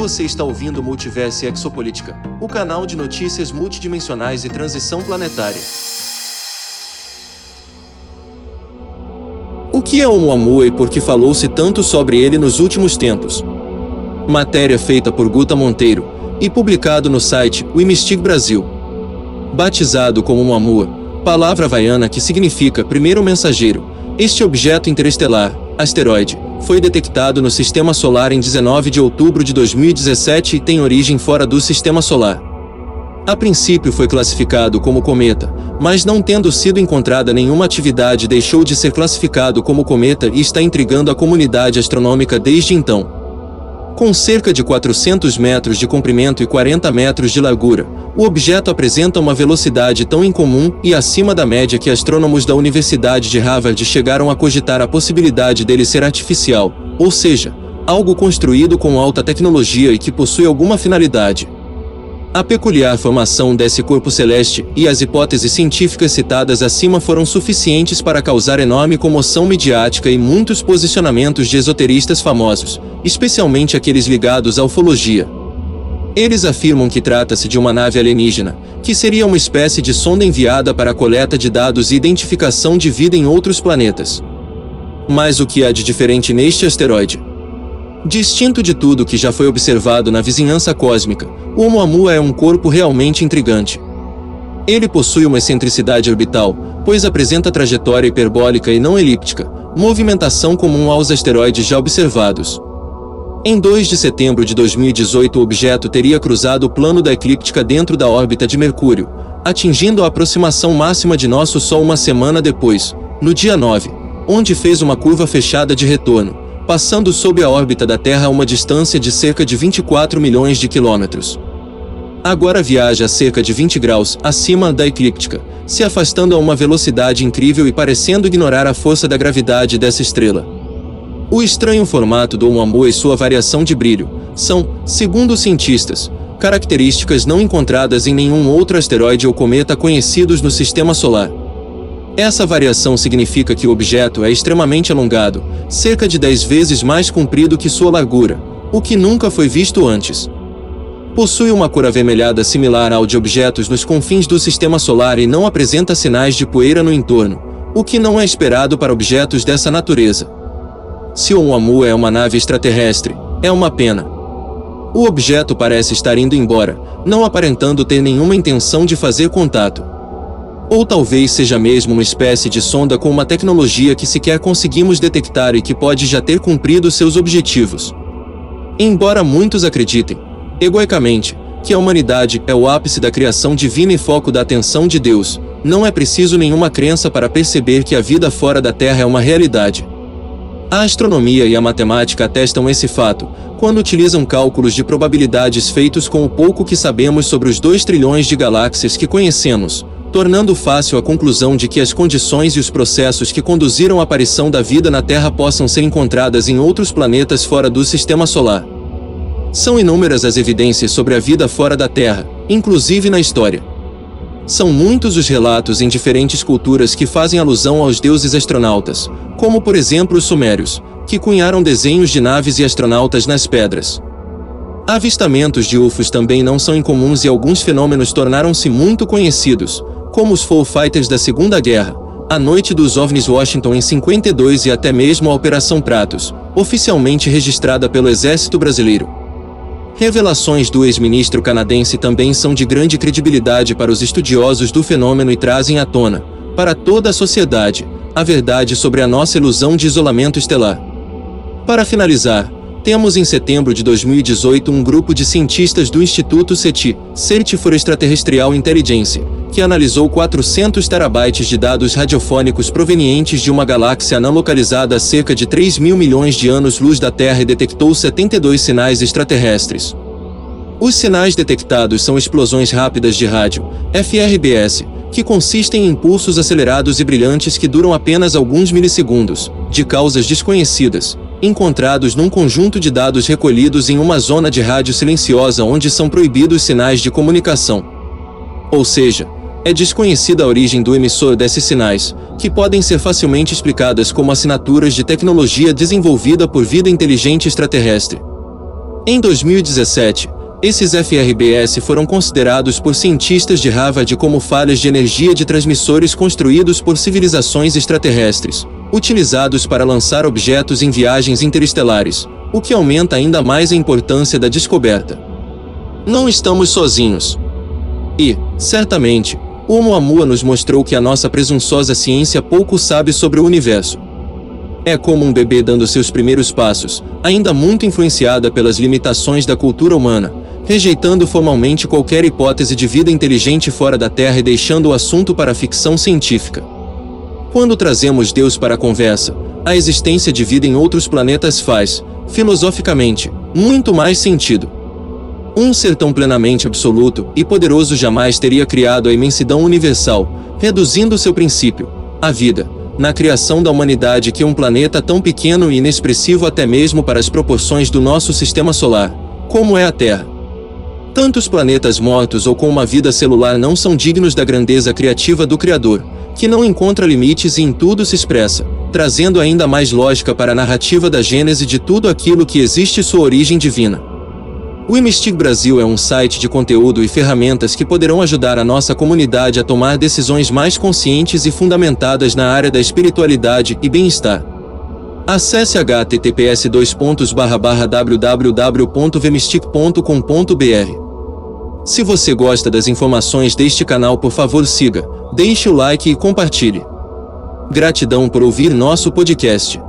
Você está ouvindo Multiverse Exopolítica, o canal de notícias multidimensionais e transição planetária. O que é o Oumuamua e por que falou-se tanto sobre ele nos últimos tempos? Matéria feita por Guta Monteiro e publicado no site Wimistic Brasil. Batizado como Oumuamua, palavra havaiana que significa primeiro mensageiro, este objeto interestelar, asteroide, foi detectado no Sistema Solar em 19 de outubro de 2017 e tem origem fora do Sistema Solar. A princípio foi classificado como cometa, mas não tendo sido encontrada nenhuma atividade deixou de ser classificado como cometa e está intrigando a comunidade astronômica desde então. Com cerca de 400 metros de comprimento e 40 metros de largura, o objeto apresenta uma velocidade tão incomum e acima da média que astrônomos da Universidade de Harvard chegaram a cogitar a possibilidade dele ser artificial, ou seja, algo construído com alta tecnologia e que possui alguma finalidade. A peculiar formação desse corpo celeste e as hipóteses científicas citadas acima foram suficientes para causar enorme comoção midiática e muitos posicionamentos de esoteristas famosos, especialmente aqueles ligados à ufologia. Eles afirmam que trata-se de uma nave alienígena, que seria uma espécie de sonda enviada para a coleta de dados e identificação de vida em outros planetas. Mas o que há de diferente neste asteroide? Distinto de tudo que já foi observado na vizinhança cósmica, o Oumuamua é um corpo realmente intrigante. Ele possui uma excentricidade orbital, pois apresenta trajetória hiperbólica e não elíptica, movimentação comum aos asteroides já observados. Em 2 de setembro de 2018 o objeto teria cruzado o plano da eclíptica dentro da órbita de Mercúrio, atingindo a aproximação máxima de nosso Sol uma semana depois, no dia 9, onde fez uma curva fechada de retorno, passando sob a órbita da Terra a uma distância de cerca de 24 milhões de quilômetros. Agora viaja a cerca de 20 graus acima da eclíptica, se afastando a uma velocidade incrível e parecendo ignorar a força da gravidade dessa estrela. O estranho formato do Oumuamua e sua variação de brilho são, segundo os cientistas, características não encontradas em nenhum outro asteroide ou cometa conhecidos no Sistema Solar. Essa variação significa que o objeto é extremamente alongado, cerca de 10 vezes mais comprido que sua largura, o que nunca foi visto antes. Possui uma cor avermelhada similar ao de objetos nos confins do sistema solar e não apresenta sinais de poeira no entorno, o que não é esperado para objetos dessa natureza. Se o Oumuamua é uma nave extraterrestre, é uma pena. O objeto parece estar indo embora, não aparentando ter nenhuma intenção de fazer contato. Ou talvez seja mesmo uma espécie de sonda com uma tecnologia que sequer conseguimos detectar e que pode já ter cumprido seus objetivos. Embora muitos acreditem, egoicamente, que a humanidade é o ápice da criação divina e foco da atenção de Deus, não é preciso nenhuma crença para perceber que a vida fora da Terra é uma realidade. A astronomia e a matemática atestam esse fato, quando utilizam cálculos de probabilidades feitos com o pouco que sabemos sobre os 2 trilhões de galáxias que conhecemos, tornando fácil a conclusão de que as condições e os processos que conduziram à aparição da vida na Terra possam ser encontradas em outros planetas fora do Sistema Solar. São inúmeras as evidências sobre a vida fora da Terra, inclusive na história. São muitos os relatos em diferentes culturas que fazem alusão aos deuses astronautas, como por exemplo os sumérios, que cunharam desenhos de naves e astronautas nas pedras. Avistamentos de UFOs também não são incomuns e alguns fenômenos tornaram-se muito conhecidos, como os Fall Fighters da Segunda Guerra, a Noite dos OVNIs Washington em 52 e até mesmo a Operação Pratos, oficialmente registrada pelo Exército Brasileiro. Revelações do ex-ministro canadense também são de grande credibilidade para os estudiosos do fenômeno e trazem à tona, para toda a sociedade, a verdade sobre a nossa ilusão de isolamento estelar. Para finalizar, temos em setembro de 2018 um grupo de cientistas do Instituto CETI, Cert for Extraterrestrial Intelligence, que analisou 400 terabytes de dados radiofônicos provenientes de uma galáxia não localizada a cerca de 3 mil milhões de anos-luz da Terra e detectou 72 sinais extraterrestres. Os sinais detectados são explosões rápidas de rádio, FRBS, que consistem em impulsos acelerados e brilhantes que duram apenas alguns milissegundos, de causas desconhecidas, encontrados num conjunto de dados recolhidos em uma zona de rádio silenciosa onde são proibidos sinais de comunicação. Ou seja, é desconhecida a origem do emissor desses sinais, que podem ser facilmente explicadas como assinaturas de tecnologia desenvolvida por vida inteligente extraterrestre. Em 2017, esses FRBS foram considerados por cientistas de Harvard como falhas de energia de transmissores construídos por civilizações extraterrestres, utilizados para lançar objetos em viagens interestelares, o que aumenta ainda mais a importância da descoberta. Não estamos sozinhos. E, certamente, Oumuamua nos mostrou que a nossa presunçosa ciência pouco sabe sobre o universo. É como um bebê dando seus primeiros passos, ainda muito influenciada pelas limitações da cultura humana, rejeitando formalmente qualquer hipótese de vida inteligente fora da Terra e deixando o assunto para a ficção científica. Quando trazemos Deus para a conversa, a existência de vida em outros planetas faz, filosoficamente, muito mais sentido. Um ser tão plenamente absoluto e poderoso jamais teria criado a imensidão universal, reduzindo seu princípio, a vida, na criação da humanidade que um planeta tão pequeno e inexpressivo até mesmo para as proporções do nosso sistema solar, como é a Terra. Tantos planetas mortos ou com uma vida celular não são dignos da grandeza criativa do Criador, que não encontra limites e em tudo se expressa, trazendo ainda mais lógica para a narrativa da gênese de tudo aquilo que existe sua origem divina. O Imistic Brasil é um site de conteúdo e ferramentas que poderão ajudar a nossa comunidade a tomar decisões mais conscientes e fundamentadas na área da espiritualidade e bem-estar. Acesse https www.vemystic.com.br. Se você gosta das informações deste canal, por favor siga, deixe o like e compartilhe. Gratidão por ouvir nosso podcast.